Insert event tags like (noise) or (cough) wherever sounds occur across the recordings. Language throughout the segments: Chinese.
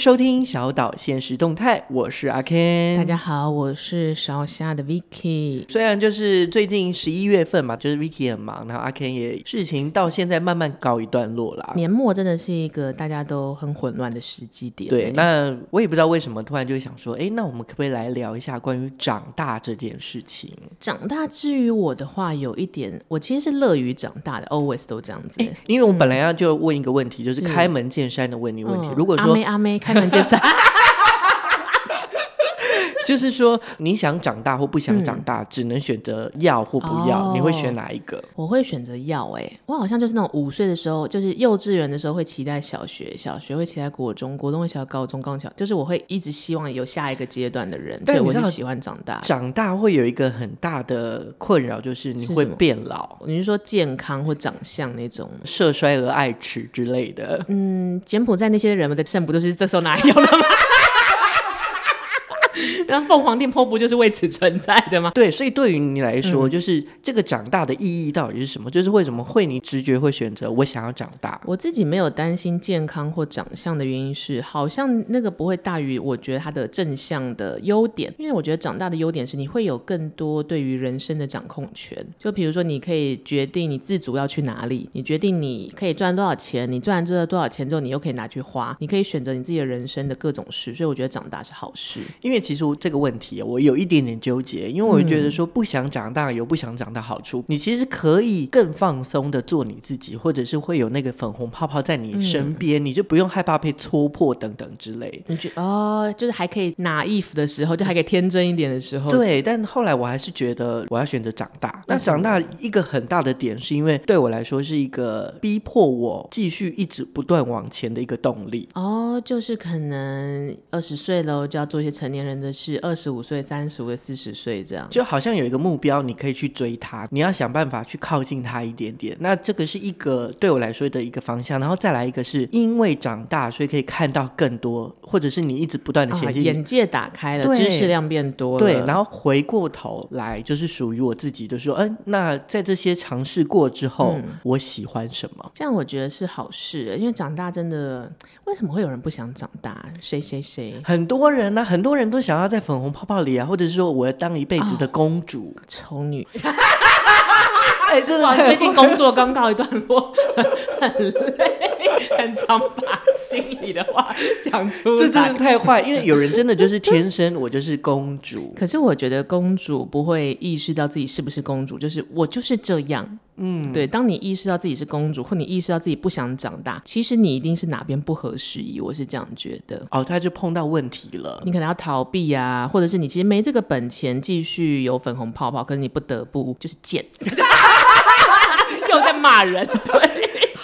收听小岛现实动态，我是阿 Ken。大家好，我是小虾的 Vicky。虽然就是最近十一月份嘛，就是 Vicky 很忙，然后阿 Ken 也事情到现在慢慢告一段落啦。年末真的是一个大家都很混乱的时机点。对，那我也不知道为什么突然就想说，哎，那我们可不可以来聊一下关于长大这件事情？长大之于我的话，有一点，我其实是乐于长大的，always 都这样子。因为我本来要就问一个问题，嗯、就是开门见山的问你问题。嗯、如果说阿妹阿妹开门见山。就是说，你想长大或不想长大，嗯、只能选择要或不要，哦、你会选哪一个？我会选择要。哎，我好像就是那种五岁的时候，就是幼稚园的时候会期待小学，小学会期待国中，国中会期待高中，高中就是我会一直希望有下一个阶段的人。对，我是喜欢长大。长大会有一个很大的困扰，就是你会变老。你是说健康或长相那种色衰而爱弛之类的？嗯，柬埔寨那些人们的肾不都是这时候哪有了吗？那凤凰电波不就是为此存在的吗？对，所以对于你来说，嗯、就是这个长大的意义到底是什么？就是为什么会你直觉会选择我想要长大？我自己没有担心健康或长相的原因是，好像那个不会大于我觉得它的正向的优点，因为我觉得长大的优点是你会有更多对于人生的掌控权。就比如说，你可以决定你自主要去哪里，你决定你可以赚多少钱，你赚完这个多少钱之后，你又可以拿去花，你可以选择你自己的人生的各种事。所以我觉得长大是好事，因为其实这个问题我有一点点纠结，因为我觉得说不想长大有不想长大好处，嗯、你其实可以更放松的做你自己，或者是会有那个粉红泡泡在你身边，嗯、你就不用害怕被戳破等等之类。你觉得哦，就是还可以 naive 的时候，就还可以天真一点的时候。对，但后来我还是觉得我要选择长大。那长大一个很大的点，是因为对我来说是一个逼迫我继续一直不断往前的一个动力。哦，就是可能二十岁了就要做一些成年人的事，二十五岁、三十岁、四十岁这样，就好像有一个目标，你可以去追它，你要想办法去靠近它一点点。那这个是一个对我来说的一个方向，然后再来一个是因为长大，所以可以看到更多，或者是你一直不断的前进，哦，眼界打开了，知识量变多了。对，然后回过头来就是属于我自己，就是说，嗯，那在这些尝试过之后，嗯、我喜欢什么？这样我觉得是好事，因为长大真的，为什么会有人不想长大？谁谁谁？很多人呢，啊，很多人都想要在粉红泡泡里啊，或者是说我要当一辈子的公主、丑、哦、女。(laughs) 哎，真的，最近工作刚告一段落，(laughs) 很累，很常把心里的话讲出来。这真的太坏，因为有人真的就是天生我就是公主。(laughs) 可是我觉得公主不会意识到自己是不是公主，就是我就是这样。嗯，对。当你意识到自己是公主，或你意识到自己不想长大，其实你一定是哪边不合时宜。我是这样觉得。哦，他就碰到问题了。你可能要逃避啊，或者是你其实没这个本钱继续有粉红泡泡，可是你不得不就是贱。(laughs) 又在骂人，对。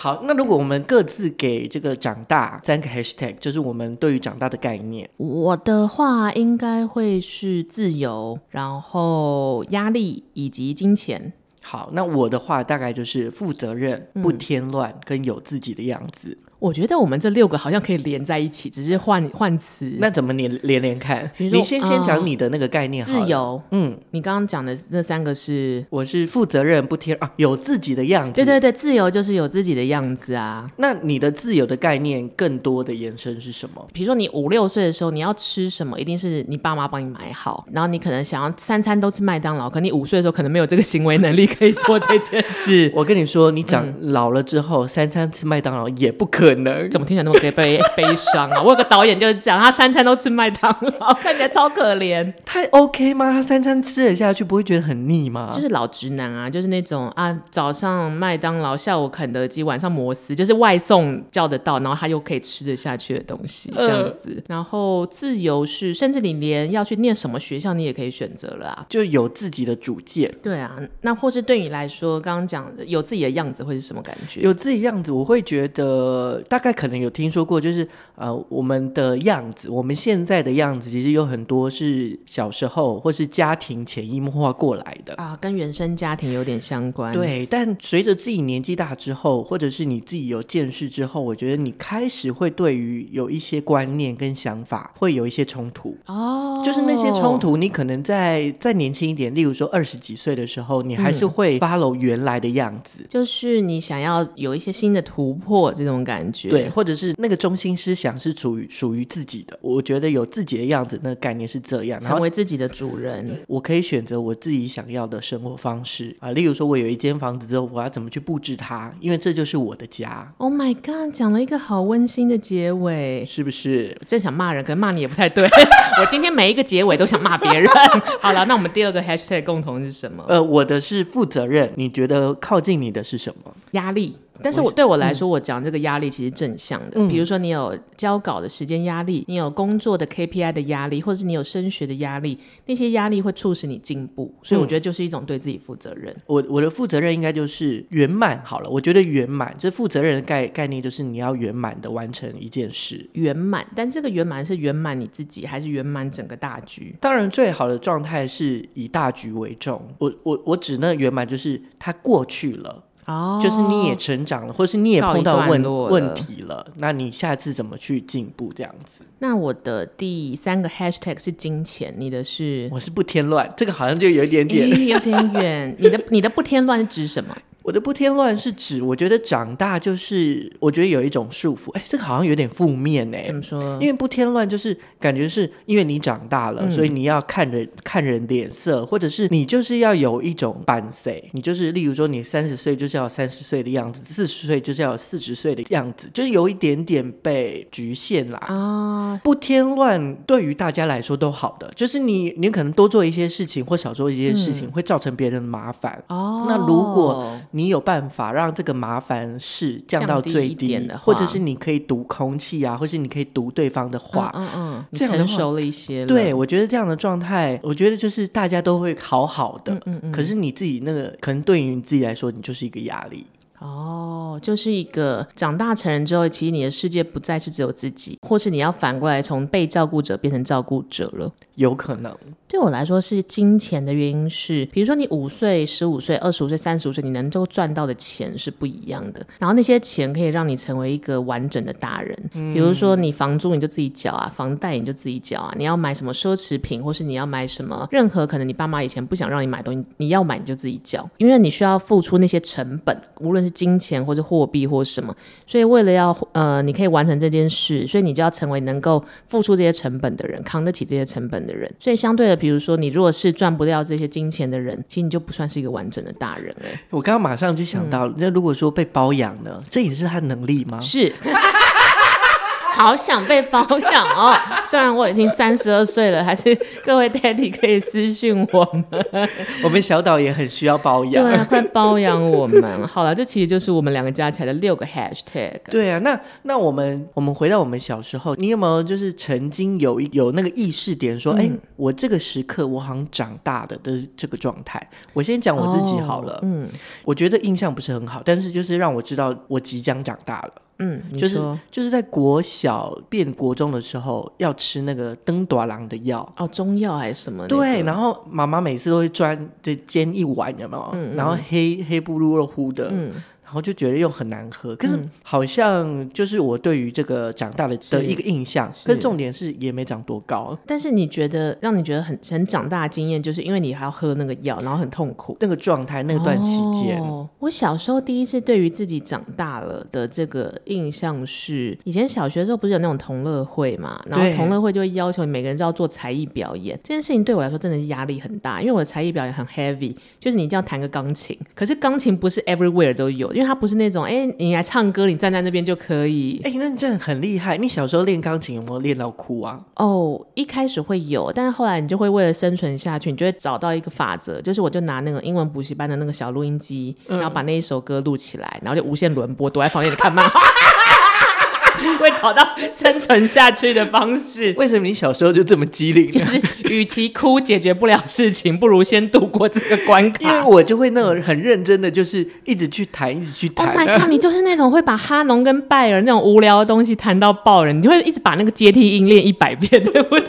好，那如果我们各自给这个长大三个 hashtag，就是我们对于长大的概念。我的话应该会是自由，然后压力以及金钱。好，那我的话大概就是负责任、不添乱，跟有自己的样子。我觉得我们这六个好像可以连在一起，只是换换词。那怎么连连连看？比如说，你先先讲你的那个概念好。自由，嗯，你刚刚讲的那三个是，我是负责任、不贴啊，有自己的样子。对对对，自由就是有自己的样子啊。那你的自由的概念更多的延伸是什么？比如说你五六岁的时候，你要吃什么，一定是你爸妈帮你买好，然后你可能想要三餐都吃麦当劳，可你五岁的时候可能没有这个行为能力可以做这件事。(laughs) 我跟你说，你长老了之后，嗯、三餐吃麦当劳也不可可能。怎么听起来？那么悲悲伤啊！(laughs) 我有个导演就是讲，他三餐都吃麦当劳，看起来超可怜。太 OK 吗？他三餐吃了下去，不会觉得很腻吗？就是老直男啊，就是那种啊，早上麦当劳，下午肯德基，晚上摩斯，就是外送叫得到，然后他又可以吃得下去的东西，这样子。然后自由是，甚至你连要去念什么学校，你也可以选择了啊，就有自己的主见。对啊，那或是对你来说，刚刚讲的有自己的样子会是什么感觉？有自己样子，我会觉得呃，大概可能有听说过，就是呃，我们的样子，我们现在的样子，其实有很多是小时候或是家庭潜移默化过来的。啊，跟原生家庭有点相关。对，但随着自己年纪大之后，或者是你自己有见识之后，我觉得你开始会对于有一些观念跟想法会有一些冲突。哦，就是那些冲突，你可能在再年轻一点，例如说二十几岁的时候，你还是会 follow 原来的样子，嗯，就是你想要有一些新的突破这种感觉，对，或者是那个中心思想是属于属于自己的。我觉得有自己的样子，那个概念是这样，成为自己的主人，我可以选择我自己想要的生活方式啊。例如说，我有一间房子之后，我要怎么去布置它？因为这就是我的家。Oh my god，讲了一个好温馨的结尾，是不是？真想骂人，可能骂你也不太对。(laughs) 我今天每一个结尾都想骂别人。(laughs) 好了，那我们第二个 hashtag 共同是什么？呃，我的是负责任。你觉得靠近你的是什么？压力。但是我对我来说，我讲这个压力其实正向的。嗯、比如说，你有交稿的时间压力，你有工作的 KPI 的压力，或者是你有升学的压力，那些压力会促使你进步。所以我觉得就是一种对自己负责任。我我的负责任应该就是圆满好了。我觉得圆满，这负责任的概概念就是你要圆满的完成一件事。圆满，但这个圆满是圆满你自己，还是圆满整个大局？当然，最好的状态是以大局为重。我我我指那圆满就是它过去了。哦，就是你也成长了，或是你也碰到问问题了，那你下次怎么去进步？这样子。那我的第三个 hashtag 是金钱，你的是？我是不添乱，这个好像就有一点点，有点远。你的你的不添乱是指什么？我的不添乱是指，我觉得长大就是，我觉得有一种束缚。哎，这个好像有点负面哎。怎么说？因为不添乱就是感觉是因为你长大了，嗯、所以你要看人看人脸色，或者是你就是要有一种伴随。你就是例如说，你三十岁就是要三十岁的样子，四十岁就是要四十岁的样子，就是有一点点被局限啦。啊，不添乱对于大家来说都好的，就是你你可能多做一些事情或少做一些事情，嗯、会造成别人的麻烦。哦，那如果你有办法让这个麻烦事降到最低，低或者是你可以读空气啊，或是你可以读对方的话，嗯嗯，这样成熟了一些了。对，我觉得这样的状态，我觉得就是大家都会好好的。嗯嗯，嗯，可是你自己那个，可能对于你自己来说，你就是一个压力。哦，就是一个长大成人之后，其实你的世界不再是只有自己，或是你要反过来从被照顾者变成照顾者了。有可能。对我来说是金钱的原因是，比如说你五岁、十五岁、二十五岁、三十五岁，你能够赚到的钱是不一样的。然后那些钱可以让你成为一个完整的大人。嗯、比如说你房租你就自己缴啊，房贷你就自己缴啊。你要买什么奢侈品，或是你要买什么，任何可能你爸妈以前不想让你买东西，你要买你就自己缴，因为你需要付出那些成本，无论是金钱或者货币或什么。所以为了要呃，你可以完成这件事，所以你就要成为能够付出这些成本的人，扛得起这些成本的人。所以相对的，比如说你如果是赚不掉这些金钱的人，其实你就不算是一个完整的大人哎。我刚刚马上就想到，那、嗯、如果说被包养呢，这也是他的能力吗？是。好想被包养哦！(laughs) 虽然我已经三十二岁了，还是各位 daddy 可以私讯我们。(laughs) 我们小岛也很需要包养，对啊，快包养我们！好了，这其实就是我们两个加起来的六个 hashtag。对啊，那那我们我们回到我们小时候，你有没有就是曾经有有那个意识点说，哎、嗯，我这个时刻我好像长大的的这个状态？我先讲我自己好了，哦、嗯，我觉得印象不是很好，但是就是让我知道我即将长大了。嗯，就是就是在国小变国中的时候，要吃那个登多郎的药哦，中药还是什么、那个？对，然后妈妈每次都会专就煎一碗，有没有？嗯嗯然后黑黑不噜噜乎的。嗯然后就觉得又很难喝，可是好像就是我对于这个长大的的一个印象。可是重点是也没长多高。但是你觉得让你觉得很很长大的经验，就是因为你还要喝那个药，然后很痛苦那个状态，那段期间。哦，我小时候第一次对于自己长大了的这个印象是，以前小学的时候不是有那种同乐会嘛？然后同乐会就会要求你每个人都要做才艺表演。这件事情对我来说真的是压力很大，因为我的才艺表演很 heavy，就是你一定要弹个钢琴。可是钢琴不是 everywhere 都有。因为它不是那种，哎，你来唱歌，你站在那边就可以。哎，那你真的很厉害。你小时候练钢琴有没有练到哭啊？哦，一开始会有，但是后来你就会为了生存下去，你就会找到一个法则，就是我就拿那个英文补习班的那个小录音机，嗯、然后把那一首歌录起来，然后就无限轮播，躲在房间里看漫画。会找到生存下去的方式。(laughs) 为什么你小时候就这么机灵？就是与其哭解决不了事情，不如先度过这个关卡。因为我就会那种很认真的，就是一直去谈，一直去谈。Oh my god！你就是那种会把哈农跟拜尔那种无聊的东西谈到爆人，你就会一直把那个阶梯音练一百遍，对不对？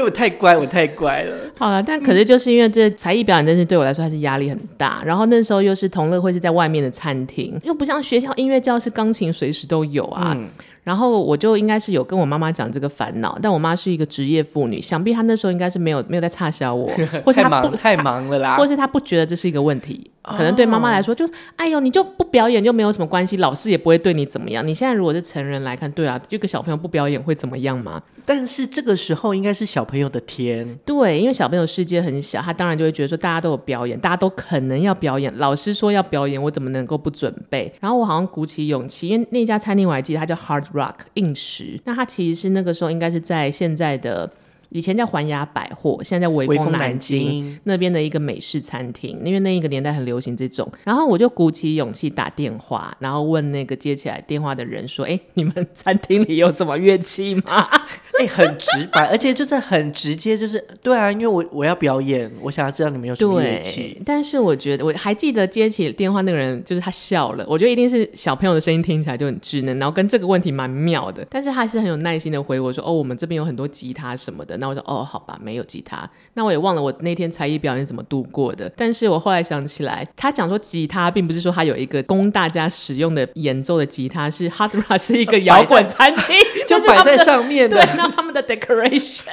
因为我太乖，我太乖了。好了，但可是就是因为这才艺表演，真是对我来说还是压力很大。然后那时候又是同乐会是在外面的餐厅，又不像学校音乐教室，钢琴随时都有啊。嗯然后我就应该是有跟我妈妈讲这个烦恼，但我妈是一个职业妇女，想必她那时候应该是没有没有在差销我，(laughs) 或是她不太忙，了啦，或是她不觉得这是一个问题，哦、可能对妈妈来说就是，哎呦，你就不表演就没有什么关系，老师也不会对你怎么样。你现在如果是成人来看，对啊，这个小朋友不表演会怎么样吗？但是这个时候应该是小朋友的天，对，因为小朋友世界很小，他当然就会觉得说大家都有表演，大家都可能要表演，老师说要表演，我怎么能够不准备？然后我好像鼓起勇气，因为那家餐厅我还记得，它叫 Hard Rock 硬石。那它其实是那个时候应该是在现在的以前叫环亚百货，现在叫微风南京那边的一个美式餐厅，因为那一个年代很流行这种。然后我就鼓起勇气打电话，然后问那个接起来电话的人说：“哎，你们餐厅里有什么乐器吗？” (laughs) 哎，很直白，而且就是很直接，就是对啊，因为我我要表演，我想要知道你们有什么乐器。但是我觉得我还记得接起电话那个人，就是他笑了。我觉得一定是小朋友的声音听起来就很稚嫩，然后跟这个问题蛮妙的。但是他还是很有耐心的回我说：“哦，我们这边有很多吉他什么的。”那我说：“哦，好吧，没有吉他。”那我也忘了我那天才艺表演怎么度过的。但是我后来想起来，他讲说吉他并不是说他有一个供大家使用的演奏的吉他，是 Hard Rock 是一个摇滚餐厅，(laughs) 就摆在上面的。对，那他们的 decoration。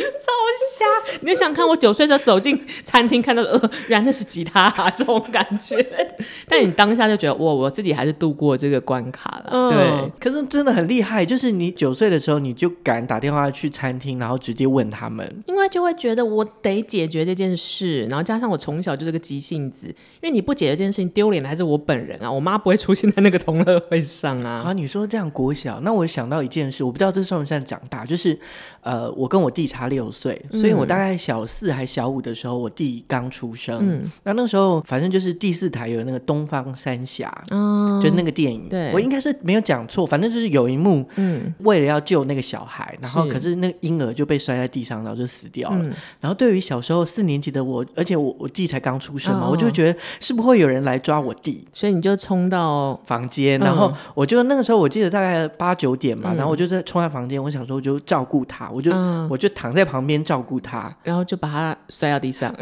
超瞎！你就想看我九岁时候走进餐厅，看到呃，原来那是吉他啊，这种感觉。(laughs) 但你当下就觉得，哇，我自己还是度过这个关卡了。嗯、对，可是真的很厉害，就是你九岁的时候，你就敢打电话去餐厅，然后直接问他们，因为就会觉得我得解决这件事，然后加上我从小就是个急性子，因为你不解决这件事情，丢脸的还是我本人啊，我妈不会出现在那个同乐会上啊。啊，你说这样国小，那我想到一件事，我不知道这算不算长大，就是呃，我跟我弟差六岁，所以我大概小四还小五的时候，我弟刚出生。嗯，那那时候反正就是第四台有那个东方三侠，嗯，就那个电影。对，我应该是没有讲错，反正就是有一幕，嗯，为了要救那个小孩，然后可是那个婴儿就被摔在地上，然后就死掉了。嗯，然后对于小时候四年级的我，而且我我弟才刚出生嘛，哦，我就觉得是不会有人来抓我弟，所以你就冲到房间，然后我就那个时候我记得大概八九点嘛，嗯，然后我就在冲在房间，我想说我就照顾他，我就，嗯，我就躺在旁边照顾他，然后就把他摔到地上。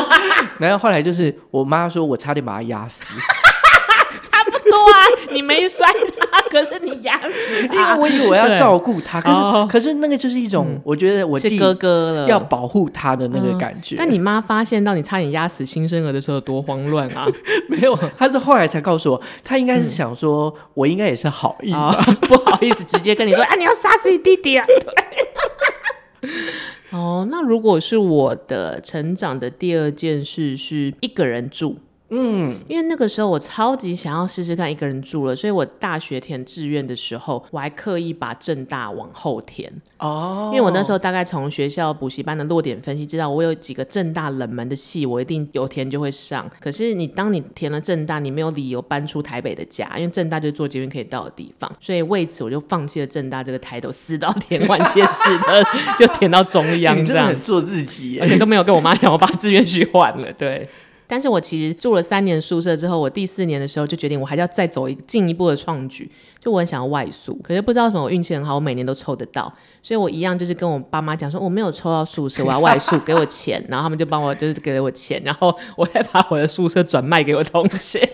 (laughs) 然后后来就是我妈说，我差点把他压死。(laughs) 差不多啊，你没摔他，可是你压死他。因为我以为我要照顾他，可是、哦、可是那个就是一种，嗯、我觉得我弟哥哥了，要保护他的那个感觉。但你妈发现到你差点压死新生儿的时候，多慌乱啊！(laughs) 没有，她是后来才告诉我，她应该是想说，嗯、我应该也是好意、哦，不好意思，直接跟你说，啊，你要杀死你弟弟啊！(laughs) 哦，那如果是我的成长的第二件事，是一个人住。嗯，因为那个时候我超级想要试试看一个人住了，所以我大学填志愿的时候，我还刻意把正大往后填哦。因为我那时候大概从学校补习班的落点分析，知道我有几个正大冷门的系，我一定有填就会上。可是你当你填了正大，你没有理由搬出台北的家，因为正大就是坐捷运可以到的地方，所以为此我就放弃了正大这个抬头，死到填完县市的，就填到中央这样，(laughs) 做自己，而且都没有跟我妈讲，我把志愿序换了，对。但是我其实住了三年宿舍之后，我第四年的时候就决定，我还是要再走一进一步的创举，就我很想要外宿。可是不知道什么，我运气很好，我每年都抽得到，所以我一样就是跟我爸妈讲说，我没有抽到宿舍，我要外宿，给我钱，然后他们就帮我就是给了我钱，然后我再把我的宿舍转卖给我同学。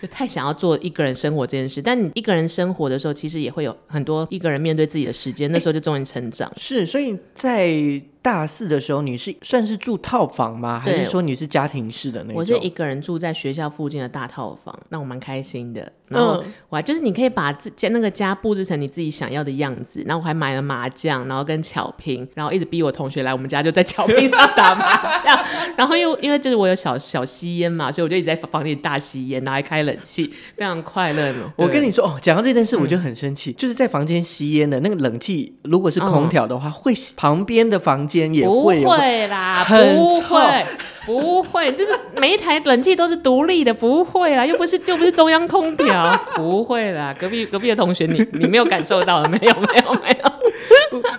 就太想要做一个人生活这件事，但你一个人生活的时候，其实也会有很多一个人面对自己的时间，那时候就终于成长。是，所以在。大四的时候，你是算是住套房吗？还是说你是家庭式的那种？我是一个人住在学校附近的大套房，那我蛮开心的。然后我还就是你可以把自家那个家布置成你自己想要的样子。然后我还买了麻将，然后跟巧拼，然后一直逼我同学来我们家，就在巧拼上打麻将。(laughs) 然后又因为就是我有小小吸烟嘛，所以我就一直在房间里大吸烟，然后还开冷气，非常快乐。(laughs) 我跟你说哦，讲到这件事，我就很生气，嗯、就是在房间吸烟的那个冷气，如果是空调的话，嗯、会旁边的房间。间也不会有会啦，很不臭会，不会，就是每一台冷气都是独立的，不会啦，又不是又不是中央空调，不会啦。隔壁隔壁的同学，你你没有感受到没有没有没有。不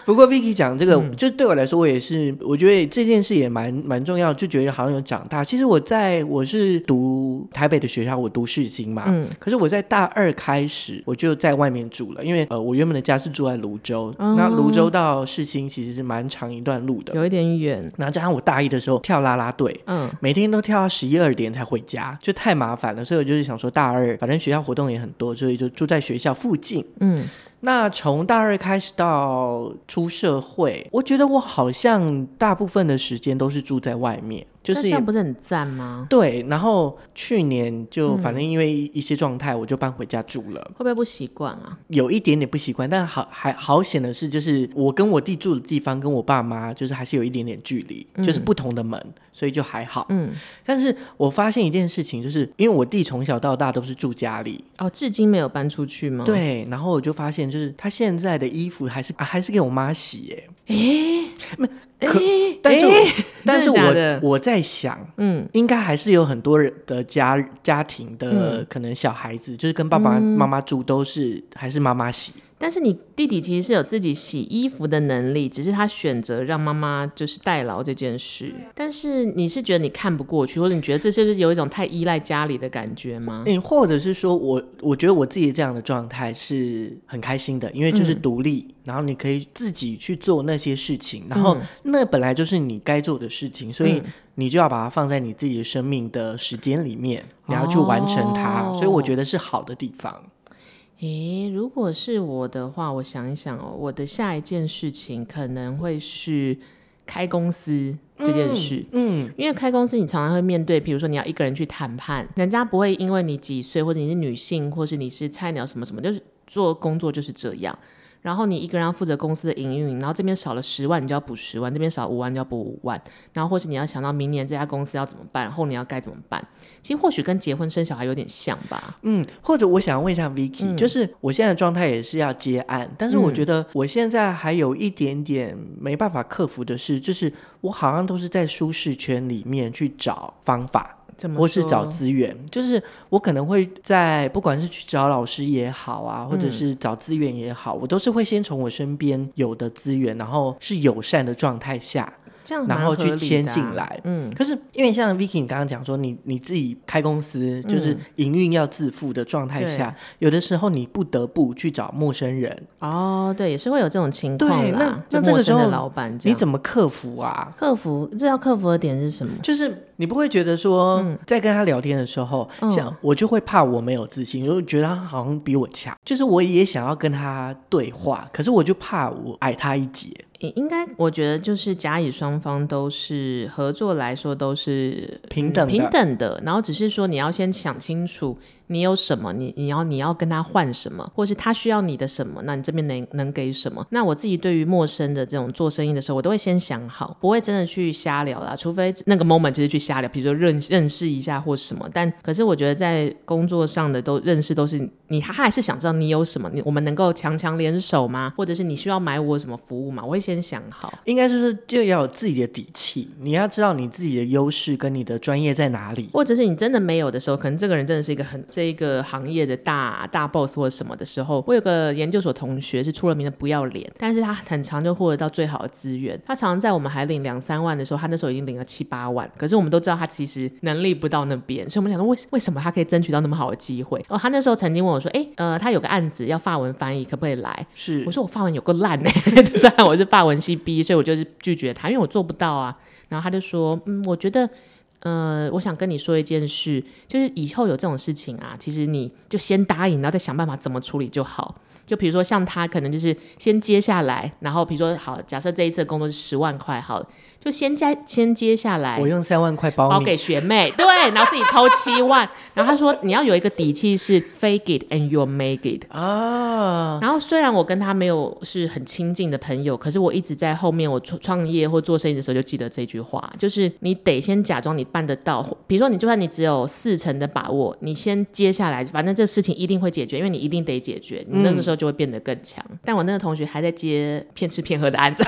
不过 Vicky 讲这个，嗯、就对我来说，我也是，我觉得这件事也蛮蛮重要，就觉得好像有长大。其实我在我是读台北的学校，我读世新嘛，嗯，可是我在大二开始我就在外面住了，因为呃，我原本的家是住在泸州，哦、那泸州到世新其实是蛮长一段路的，有一点远。然后加上我大一的时候跳啦啦队，嗯，每天都跳到十一二点才回家，就太麻烦了，所以我就是想说大二反正学校活动也很多，所以就住在学校附近，嗯。那从大二开始到出社会，我觉得我好像大部分的时间都是住在外面。就是这样不是很赞吗？对，然后去年就反正因为一些状态，我就搬回家住了。会不会不习惯啊？有一点点不习惯，但好还好险的是，就是我跟我弟住的地方跟我爸妈就是还是有一点点距离，嗯、就是不同的门，所以就还好。嗯，但是我发现一件事情，就是因为我弟从小到大都是住家里，哦，至今没有搬出去吗？对，然后我就发现，就是他现在的衣服还是、啊、还是给我妈洗耶。诶，没。可，欸、但是，欸、但是我我在想，嗯，应该还是有很多人的家家庭的可能小孩子，嗯、就是跟爸爸妈妈住，都是还是妈妈洗。但是你弟弟其实是有自己洗衣服的能力，只是他选择让妈妈就是代劳这件事。但是你是觉得你看不过去，或者你觉得这就是有一种太依赖家里的感觉吗？嗯，或者是说我我觉得我自己这样的状态是很开心的，因为就是独立，嗯、然后你可以自己去做那些事情，然后那本来就是你该做的事情，所以你就要把它放在你自己的生命的时间里面，你要去完成它，哦、所以我觉得是好的地方。诶，如果是我的话，我想一想哦，我的下一件事情可能会是开公司这件事。嗯，嗯，因为开公司你常常会面对，比如说你要一个人去谈判，人家不会因为你几岁，或者你是女性，或是你是菜鸟什么什么，就是做工作就是这样。然后你一个人要负责公司的营运，然后这边少了十万，你就要补十万；这边少五万，就要补五万。然后或是你要想到明年这家公司要怎么办，后年要该怎么办？其实或许跟结婚生小孩有点像吧。嗯，或者我想问一下 Vicky，、嗯、就是我现在的状态也是要接案，但是我觉得我现在还有一点点没办法克服的是，就是我好像都是在舒适圈里面去找方法。或是找资源，就是我可能会在不管是去找老师也好啊，或者是找资源也好，嗯、我都是会先从我身边有的资源，然后是友善的状态下。然后去签进来，嗯，可是因为像 Vicky 你刚刚讲说，你你自己开公司就是营运要自负的状态下，有的时候你不得不去找陌生人。哦，对，也是会有这种情况啦。对，那那这个时候老板你怎么克服啊？克服这要克服的点是什么？就是你不会觉得说，在跟他聊天的时候，像我就会怕我没有自信，我就觉得他好像比我强，就是我也想要跟他对话，可是我就怕我矮他一截。应该，我觉得就是甲乙双方都是合作来说都是平等平等的，然后只是说你要先想清楚。你有什么？你你要你要跟他换什么，或是他需要你的什么？那你这边能能给什么？那我自己对于陌生的这种做生意的时候，我都会先想好，不会真的去瞎聊啦。除非那个 moment 就是去瞎聊，比如说认认识一下或什么。但可是我觉得在工作上的都认识都是你，他还是想知道你有什么，你我们能够强强联手吗？或者是你需要买我什么服务吗？我会先想好。应该就是就要有自己的底气，你要知道你自己的优势跟你的专业在哪里，或者是你真的没有的时候，可能这个人真的是一个很。这一个行业的大大 boss 或者什么的时候，我有个研究所同学是出了名的不要脸，但是他很常就获得到最好的资源。他常常在我们还领两三万的时候，他那时候已经领了七八万。可是我们都知道他其实能力不到那边，所以我们想说为为什么他可以争取到那么好的机会？哦，他那时候曾经问我说：“哎，呃，他有个案子要法文翻译，可不可以来？”是，我说我法文有个烂呢，(laughs) 虽然我是法文系 B，所以我就是拒绝他，因为我做不到啊。然后他就说：“嗯，我觉得。”呃，我想跟你说一件事，就是以后有这种事情啊，其实你就先答应，然后再想办法怎么处理就好。就比如说像他可能就是先接下来，然后比如说好，假设这一次的工作是十万块，好。就先接先接下来，我用三万块包包给学妹，对，然后自己抽七万，(laughs) 然后他说你要有一个底气是 fake it and you make it 啊。然后虽然我跟他没有是很亲近的朋友，可是我一直在后面我创创业或做生意的时候就记得这句话，就是你得先假装你办得到，比如说你就算你只有四成的把握，你先接下来，反正这事情一定会解决，因为你一定得解决，你那个时候就会变得更强。嗯、但我那个同学还在接骗吃骗喝的案子。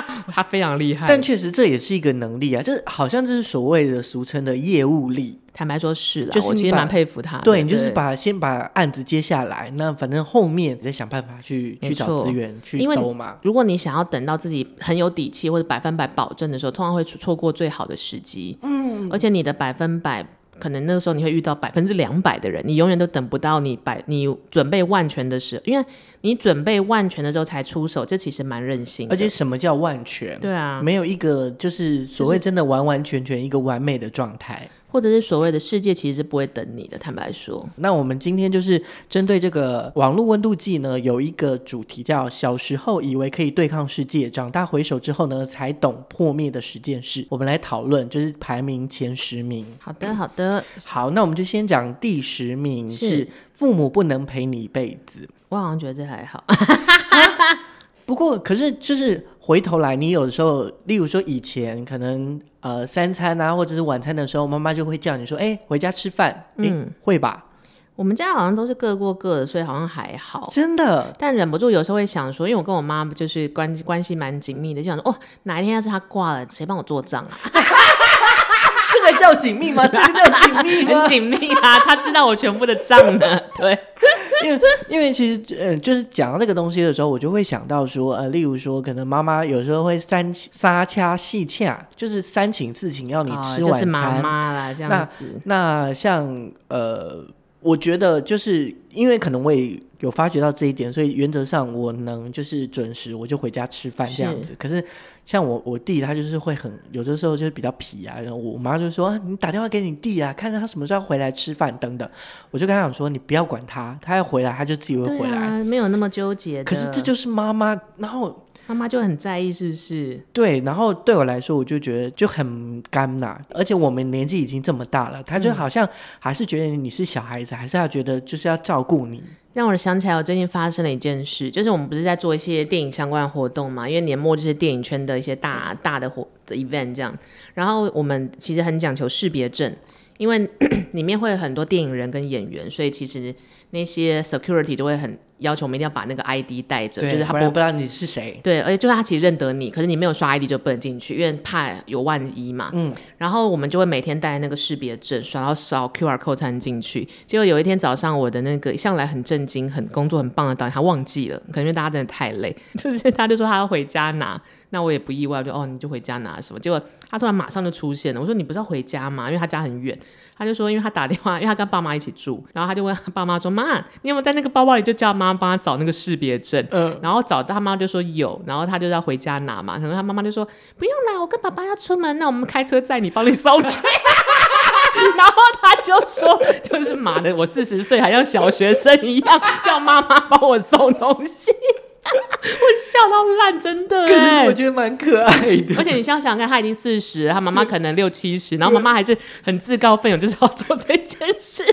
(laughs) 他非常厉害，但确实这也是一个能力啊，就是好像这是所谓的俗称的业务力。坦白说，是了，就是我其实蛮佩服他。对，你就是把先把案子接下来，那反正后面再想办法去去找资源去兜嘛。如果你想要等到自己很有底气或者百分百保证的时候，通常会错过最好的时机。嗯，而且你的百分百。可能那个时候你会遇到百分之两百的人，你永远都等不到你百你准备万全的时候，因为你准备万全的时候才出手，这其实蛮任性的。而且什么叫万全？对啊，没有一个就是所谓真的完完全全一个完美的状态。或者是所谓的世界其实是不会等你的，坦白说。那我们今天就是针对这个网络温度计呢，有一个主题叫“小时候以为可以对抗世界，长大回首之后呢，才懂破灭的十件事”。我们来讨论，就是排名前十名。好的，好的。好，那我们就先讲第十名是父母不能陪你一辈子。我好像觉得这还好。(laughs) 不过，可是就是回头来，你有的时候，例如说以前可能呃三餐啊，或者是晚餐的时候，妈妈就会叫你说：“哎，回家吃饭。”嗯，会吧？我们家好像都是各过各的，所以好像还好。真的，但忍不住有时候会想说，因为我跟我妈就是关关系蛮紧密的，就想说：“哦，哪一天要是她挂了，谁帮我做账啊？” (laughs) 这个叫紧密吗？(laughs) 这个叫紧密吗？很紧密啊！他知道我全部的账呢。(laughs) 对，因为因为其实呃，就是讲到这个东西的时候，我就会想到说呃，例如说，可能妈妈有时候会三三掐细掐，就是三请四请要你吃晚餐，哦、就是妈妈啦这样子。那，那像呃，我觉得就是因为可能我也有发觉到这一点，所以原则上我能就是准时我就回家吃饭这样子。是可是。像我我弟他就是会很有的时候就是比较皮啊，然后我妈就说、啊、你打电话给你弟啊，看看他什么时候要回来吃饭等等。我就跟他讲说，你不要管他，他要回来他就自己会回来，啊、没有那么纠结。可是这就是妈妈，然后妈妈就很在意是不是？对，然后对我来说我就觉得就很干呐，而且我们年纪已经这么大了，他就好像还是觉得你是小孩子，嗯、还是要觉得就是要照顾你。让我想起来，我最近发生了一件事，就是我们不是在做一些电影相关的活动嘛？因为年末就是电影圈的一些大大的活的 event 这样，然后我们其实很讲求识别证，因为 (clears throat) 里面会有很多电影人跟演员，所以其实那些 security 都会很。要求我们一定要把那个 ID 带着，就是他不，不知道你是谁。对，而且就是他其实认得你，可是你没有刷 ID 就不能进去，因为怕有万一嘛。嗯。然后我们就会每天带那个识别证，刷到扫 QR code 才能进去。结果有一天早上，我的那个向来很正经、很工作很棒的导演，他忘记了，可能因为大家真的太累，(laughs) 就是他就说他要回家拿。那我也不意外，就哦，你就回家拿什么？结果他突然马上就出现了。我说你不是要回家吗？因为他家很远。他就说，因为他打电话，因为他跟爸妈一起住，然后他就问他爸妈说：“妈，你有没有在那个包包里？”就叫妈妈帮他找那个识别证。嗯，然后找到他妈就说有，然后他就要回家拿嘛。可能他妈妈就说：“不用啦，我跟爸爸要出门，那我们开车载你，帮你收去。(laughs) ”然后他就说：“就是妈的，我四十岁还像小学生一样，叫妈妈帮我送东西。” (laughs) 我笑到烂，真的。可是我觉得蛮可爱的。而且你想想看，他已经四十，他妈妈可能六七十，然后妈妈还是很自告奋勇，就是要做这件事，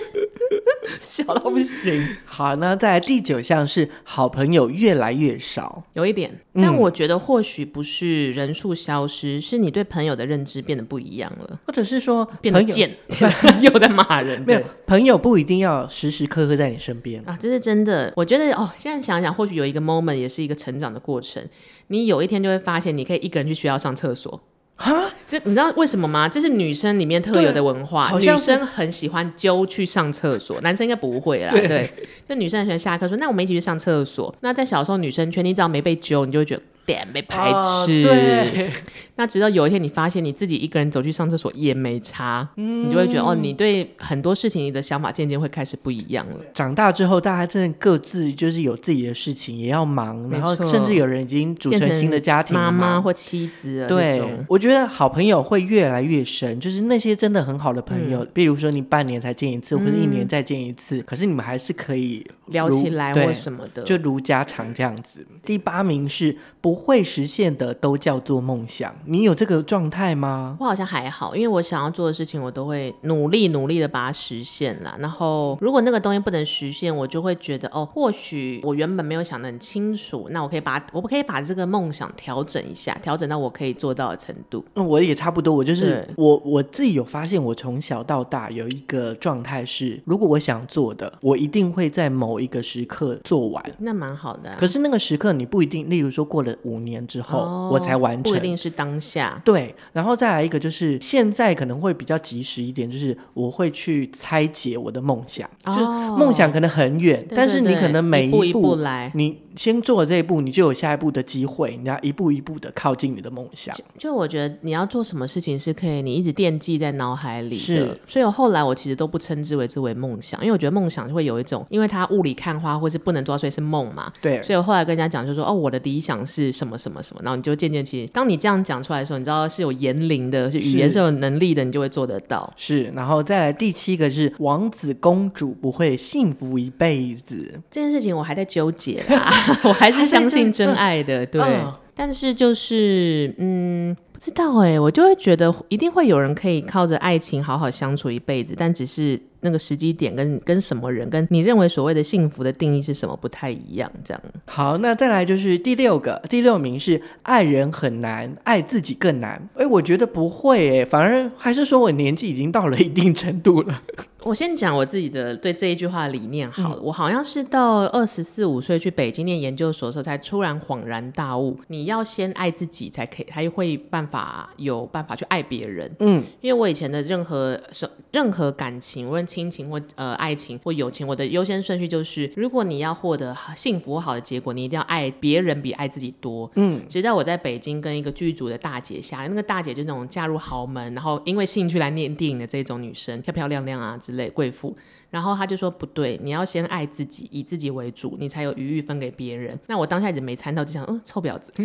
(laughs) 笑到不行。好，那再来第九项是好朋友越来越少，有一点。但我觉得或许不是人数消失，嗯、是你对朋友的认知变得不一样了，或者是说变得贱，(laughs) 又在骂人。没有，朋友不一定要时时刻刻在你身边啊，这是真的。我觉得哦，现在想想，或许有一个 moment 也是一个成长的过程。你有一天就会发现，你可以一个人去学校上厕所。哈，这你知道为什么吗？这是女生里面特有的文化，女生很喜欢揪去上厕所，男生应该不会啦。对，对，就女生很喜欢下课说，那我们一起去上厕所。那在小时候，女生圈你只要没被揪，你就会觉得。点被排斥，哦、对。(laughs) 那直到有一天你发现你自己一个人走去上厕所也没差，嗯、你就会觉得哦，你对很多事情你的想法渐渐会开始不一样了。长大之后，大家真的各自就是有自己的事情也要忙，然后甚至有人已经组成新的家庭，妈妈或妻子。对，我觉得好朋友会越来越深，就是那些真的很好的朋友，嗯、比如说你半年才见一次，或者一年再见一次，嗯、可是你们还是可以聊起来或什么的，就如家常这样子。第八名是不。会实现的都叫做梦想。你有这个状态吗？我好像还好，因为我想要做的事情，我都会努力努力的把它实现啦。然后如果那个东西不能实现，我就会觉得哦，或许我原本没有想的很清楚，那我可以把我可以把这个梦想调整一下，调整到我可以做到的程度。嗯，我也差不多，我就是我我自己有发现，我从小到大有一个状态是，如果我想做的，我一定会在某一个时刻做完。那蛮好的啊。可是那个时刻你不一定，例如说过了五年之后，哦，我才完成，不一定是当下。对，然后再来一个就是现在可能会比较及时一点，就是我会去拆解我的梦想，哦，就是梦想可能很远，对对对，但是你可能每一步，来，你先做了这一步，你就有下一步的机会，你要一步一步的靠近你的梦想。就，就我觉得你要做什么事情是可以，你一直惦记在脑海里的。是，所以我后来我其实都不称之为之为梦想，因为我觉得梦想就会有一种，因为它雾里看花或是不能抓，所以是梦嘛。对，所以我后来跟人家讲，就说哦，我的理想是什么什么什么，然后你就渐渐其实，当你这样讲出来的时候，你知道是有言灵的，是语言是有能力的，你就会做得到。是，然后再来第七个是王子公主不会幸福一辈子这件事情，我还在纠结啦，(laughs) 我还是相信真爱的，对。嗯但是就是，嗯，不知道哎、欸，我就会觉得一定会有人可以靠着爱情好好相处一辈子，但只是那个时机点跟跟什么人，跟你认为所谓的幸福的定义是什么不太一样，这样。好，那再来就是第六个，第六名是爱人很难，爱自己更难。哎，我觉得不会哎，反而还是说我年纪已经到了一定程度了。(laughs) 我先讲我自己的对这一句话的理念好了，嗯、我好像是到二十四五岁去北京念研究所的时候，才突然恍然大悟，你要先爱自己，才可以才会办法有办法去爱别人。嗯，因为我以前的任何什任何感情，无论亲情或呃爱情或友情，我的优先顺序就是，如果你要获得幸福好的结果，你一定要爱别人比爱自己多。嗯，直到我在北京跟一个剧组的大姐下，那个大姐就是那种嫁入豪门，然后因为兴趣来念电影的这种女生，漂漂亮亮啊。之类贵妇，然后她就说不对，你要先爱自己，以自己为主，你才有余裕分给别人。那我当下一直没参到，就想，嗯、呃，臭婊子。(laughs)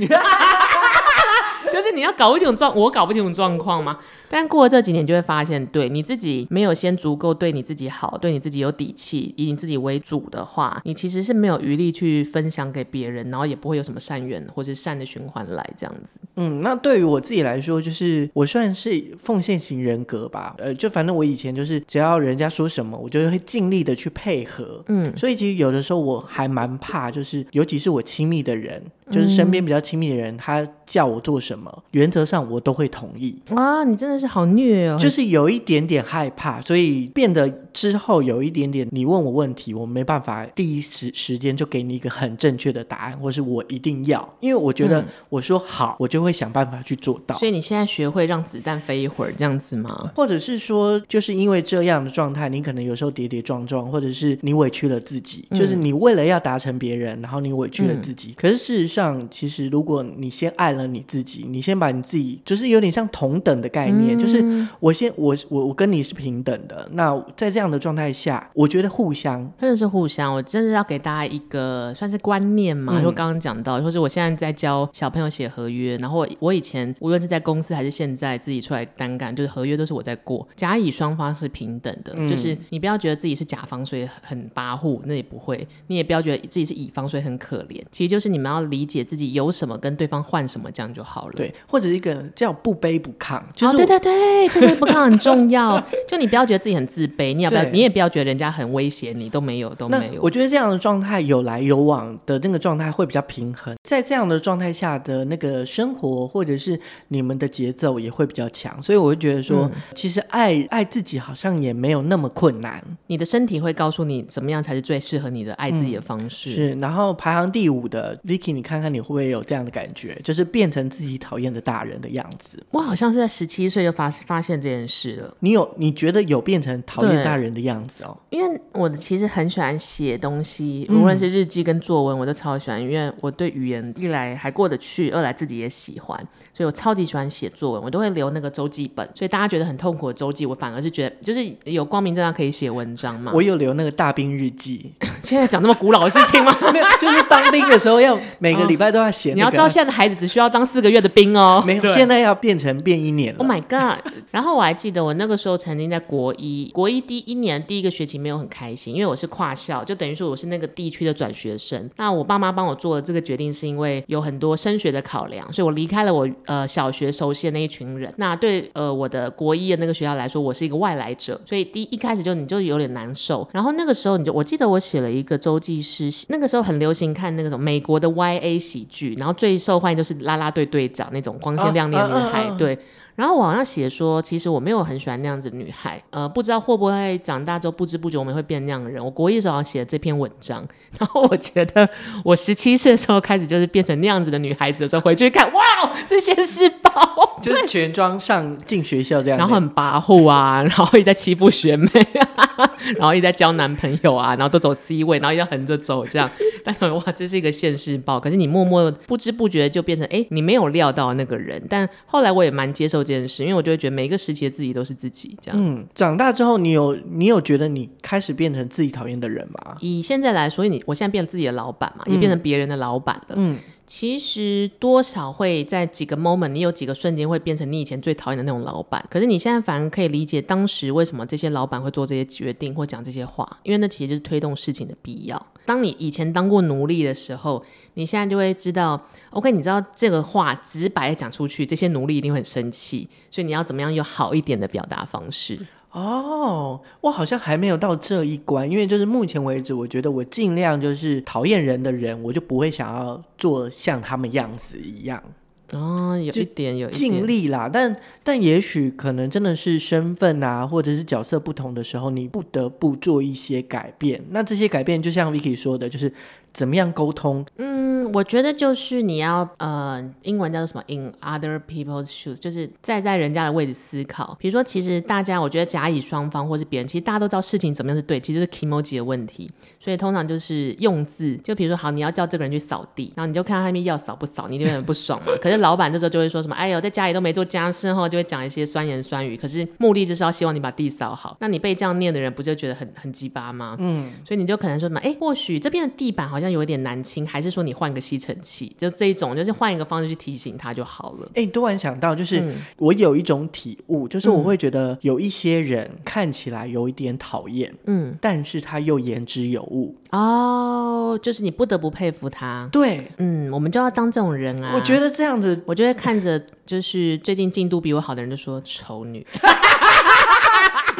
就是你要搞不清楚状，我搞不清楚状况吗？但过了这几年，就会发现，对你自己没有先足够对你自己好，对你自己有底气，以你自己为主的话，你其实是没有余力去分享给别人，然后也不会有什么善缘或者善的循环来这样子。嗯，那对于我自己来说，就是我算是奉献型人格吧。呃，就反正我以前就是只要人家说什么，我就会尽力的去配合。嗯，所以其实有的时候我还蛮怕，就是尤其是我亲密的人。就是身边比较亲密的人，他叫我做什么，原则上我都会同意。哇，你真的是好虐哦！就是有一点点害怕，所以变得之后有一点点，你问我问题，我没办法第一时时间就给你一个很正确的答案，或是我一定要，因为我觉得我说好，我就会想办法去做到。所以你现在学会让子弹飞一会儿这样子吗？或者是说，就是因为这样的状态，你可能有时候跌跌撞撞，或者是你委屈了自己，就是你为了要达成别人，然后你委屈了自己。可是事实上。上其实，如果你先爱了你自己，你先把你自己，就是有点像同等的概念，嗯、就是我先我我我跟你是平等的。那在这样的状态下，我觉得互相真的是互相。我真的要给大家一个算是观念嘛，就刚刚讲到，就是我现在在教小朋友写合约，然后我我以前无论是在公司还是现在自己出来单干，就是合约都是我在过，甲乙双方是平等的，嗯、就是你不要觉得自己是甲方所以很跋扈，那也不会，你也不要觉得自己是乙方所以很可怜，其实就是你们要理解自己有什么跟对方换什么，这样就好了。对，或者一个叫不卑不亢，就是、哦、对对对，不卑不亢很重要。就你不要觉得自己很自卑，你要不要？你也不要觉得人家很威胁你，都没有都没有。我觉得这样的状态有来有往的那个状态会比较平衡，在这样的状态下的那个生活或者是你们的节奏也会比较强。所以我会觉得说，嗯、其实爱爱自己好像也没有那么困难。你的身体会告诉你怎么样才是最适合你的爱自己的方式。嗯、是，然后排行第五的 Vicky，你看看你会不会？有这样的感觉，就是变成自己讨厌的大人的样子。我好像是在十七岁就发发现这件事了。你有你觉得有变成讨厌大人的样子哦？因为我其实很喜欢写东西，无论是日记跟作文，我都超喜欢。因为我对语言一来还过得去，二来自己也喜欢，所以我超级喜欢写作文。我都会留那个周记本，所以大家觉得很痛苦的周记，我反而是觉得就是有光明正大可以写文章嘛。我有留那个大兵日记，(laughs) 现在讲那么古老的事情吗？(laughs) 没有，就是当兵的时候要每个礼拜都要写、那个哦。你要知道，现在的孩子只需要当四个月的兵哦。没有，现在要变成变一年了。Oh my god！然后我还记得我那个时候曾经在国一，国一第一年第一个学期没有很开心，因为我是跨校，就等于说我是那个地区的转学生。那我爸妈帮我做了这个决定，是因为有很多升学的考量，所以我离开了我呃小学熟悉的那一群人。那对呃我的国一的那个学校来说，我是一个外来者，所以第一,一开始就你就有点难受。然后那个时候你就我记得我写了一个周记。是那个时候很流行看那个什么美国的 YA 喜剧，然后最受欢迎就是啦啦队队长那种光鲜亮丽的女孩，对。然后我好像写说，其实我没有很喜欢那样子的女孩，呃，不知道会不会长大之后不知不觉我们会变那样的人。我国一的时候写的这篇文章，然后我觉得我十七岁的时候开始就是变成那样子的女孩子的时候，回去看，哇，这现世报，(laughs) 就是全装上进学校这样，然后很跋扈啊，然后一直在欺负学妹啊，然后一直在交男朋友啊，然后都走 C 位，然后一直横着走这样。但是哇，这是一个现世报。可是你默默不知不觉就变成，哎，你没有料到那个人。但后来我也蛮接受。这件事，因为我就会觉得每一个时期的自己都是自己这样。嗯，长大之后，你有你有觉得你开始变成自己讨厌的人吗？以现在来说，你我现在变成自己的老板嘛，也变成别人的老板了。嗯。其实多少会在几个 moment，你有几个瞬间会变成你以前最讨厌的那种老板。可是你现在反而可以理解当时为什么这些老板会做这些决定或讲这些话，因为那其实就是推动事情的必要。当你以前当过奴隶的时候，你现在就会知道，OK，你知道这个话直白的讲出去，这些奴隶一定会很生气，所以你要怎么样有好一点的表达方式。哦，我好像还没有到这一关，因为就是目前为止，我觉得我尽量就是讨厌人的人，我就不会想要做像他们样子一样。哦，有一点有尽力啦，但但也许可能真的是身份啊，或者是角色不同的时候，你不得不做一些改变。那这些改变，就像 Vicky 说的，就是。怎么样沟通？嗯，我觉得就是你要呃，英文叫做什么？In other people's shoes，就是站在人家的位置思考。比如说，其实大家，我觉得甲乙双方或是别人，其实大家都知道事情怎么样是对，其实是 kimoji 的问题。所以通常就是用字，就比如说，好，你要叫这个人去扫地，然后你就看他那边要扫不扫，你就很不爽嘛。(laughs) 可是老板这时候就会说什么？哎呦，在家里都没做家事后，就会讲一些酸言酸语。可是目的就是要希望你把地扫好。那你被这样念的人，不就觉得很很鸡巴吗？嗯，所以你就可能说什么？哎，或许这边的地板好像。有一点难清，还是说你换个吸尘器，就这一种，就是换一个方式去提醒他就好了。哎、欸，突然想到，就是、嗯、我有一种体悟，就是我会觉得有一些人看起来有一点讨厌，嗯，但是他又言之有物哦，就是你不得不佩服他。对，嗯，我们就要当这种人啊。我觉得这样子，我就会看着，就是最近进度比我好的人，就说丑女。(laughs)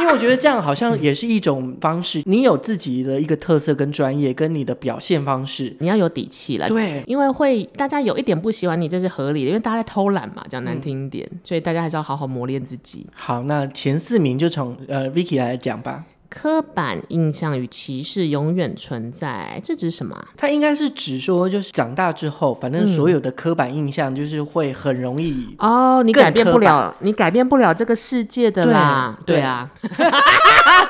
因为我觉得这样好像也是一种方式，你有自己的一个特色跟专业，跟你的表现方式，你要有底气来。对，因为会大家有一点不喜欢你，这是合理的，因为大家在偷懒嘛，讲难听一点，嗯、所以大家还是要好好磨练自己。好，那前四名就从呃 Vicky 来讲吧。刻板印象与歧视永远存在，这指什么啊？它应该是指说，就是长大之后，反正所有的刻板印象就是会很容易哦，你改变不了，你改变不了这个世界的啦，对，对啊，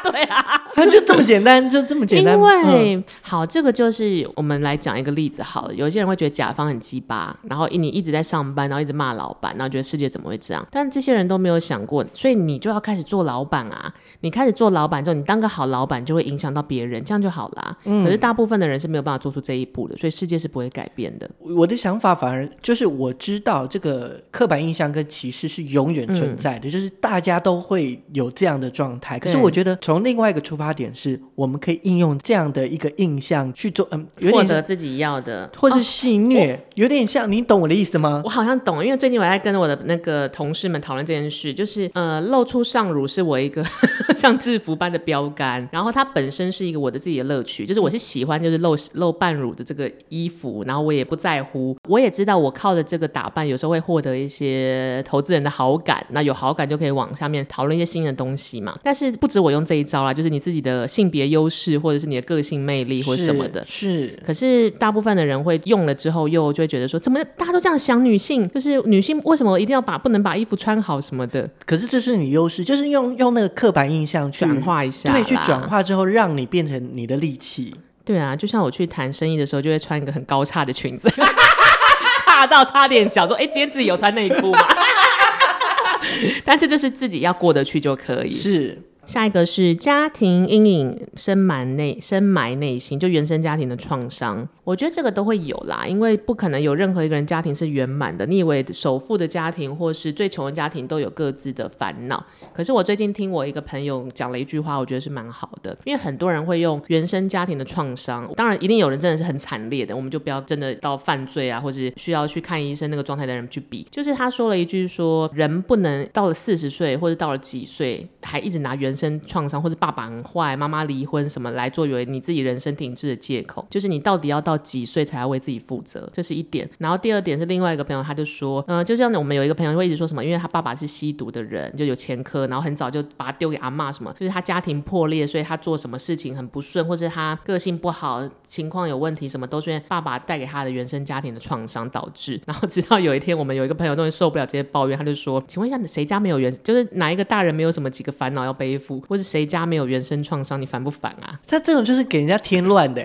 对啊，(laughs) 它就这么简单，就这么简单。因为、嗯、好，这个就是我们来讲一个例子好了。有些人会觉得甲方很鸡巴，然后你一直在上班，然后一直骂老板，然后觉得世界怎么会这样？但这些人都没有想过，所以你就要开始做老板啊！你开始做老板之后，你当当个好老板就会影响到别人，这样就好啦。嗯，可是大部分的人是没有办法做出这一步的，所以世界是不会改变的。我的想法反而就是我知道这个刻板印象跟歧视是永远存在的，嗯、就是大家都会有这样的状态。可是我觉得从另外一个出发点是，我们可以应用这样的一个印象去做，嗯，获得自己要的，或是戏虐，哦、有点像，你懂我的意思吗？我好像懂，因为最近我在跟我的那个同事们讨论这件事，就是呃，露出上乳是我一个 (laughs) 像制服般的标杆，然后它本身是一个我的自己的乐趣，就是我是喜欢就是露露半乳的这个衣服，然后我也不在乎，我也知道我靠着这个打扮有时候会获得一些投资人的好感，那有好感就可以往下面讨论一些新的东西嘛。但是不止我用这一招啦，就是你自己的性别优势或者是你的个性魅力或者什么的，是。是可是大部分的人会用了之后又就会觉得说，怎么大家都这样想女性，就是女性为什么一定要把不能把衣服穿好什么的？可是这是你优势，就是用用那个刻板印象去转化一下。对，去转化之后，让你变成你的利器。对啊，就像我去谈生意的时候，就会穿一个很高叉的裙子，(laughs) 差到差点脚说，哎，今天自己有穿内裤吗？(laughs) 但是就是自己要过得去就可以。是。下一个是家庭阴影深埋内深埋内心，就原生家庭的创伤。我觉得这个都会有啦，因为不可能有任何一个人家庭是圆满的。你以为首富的家庭或是最穷的家庭都有各自的烦恼，可是我最近听我一个朋友讲了一句话，我觉得是蛮好的。因为很多人会用原生家庭的创伤，当然一定有人真的是很惨烈的，我们就不要真的到犯罪啊，或是需要去看医生那个状态的人去比。就是他说了一句说，人不能到了四十岁或者到了几岁，还一直拿原生创伤或者爸爸很坏、妈妈离婚什么来作为你自己人生停滞的借口。就是你到底要到。几岁才要为自己负责？这是一点。然后第二点是另外一个朋友，他就说，嗯、就像。我们有一个朋友会一直说什么，因为他爸爸是吸毒的人，就有前科，然后很早就把他丢给阿嬷，什么就是他家庭破裂，所以他做什么事情很不顺，或是他个性不好，情况有问题，什么都是因为爸爸带给他的原生家庭的创伤导致。然后直到有一天，我们有一个朋友终于受不了这些抱怨，他就说，请问一下，谁家没有原，就是哪一个大人没有什么几个烦恼要背负，或是谁家没有原生创伤？你烦不烦啊？他这种就是给人家添乱的。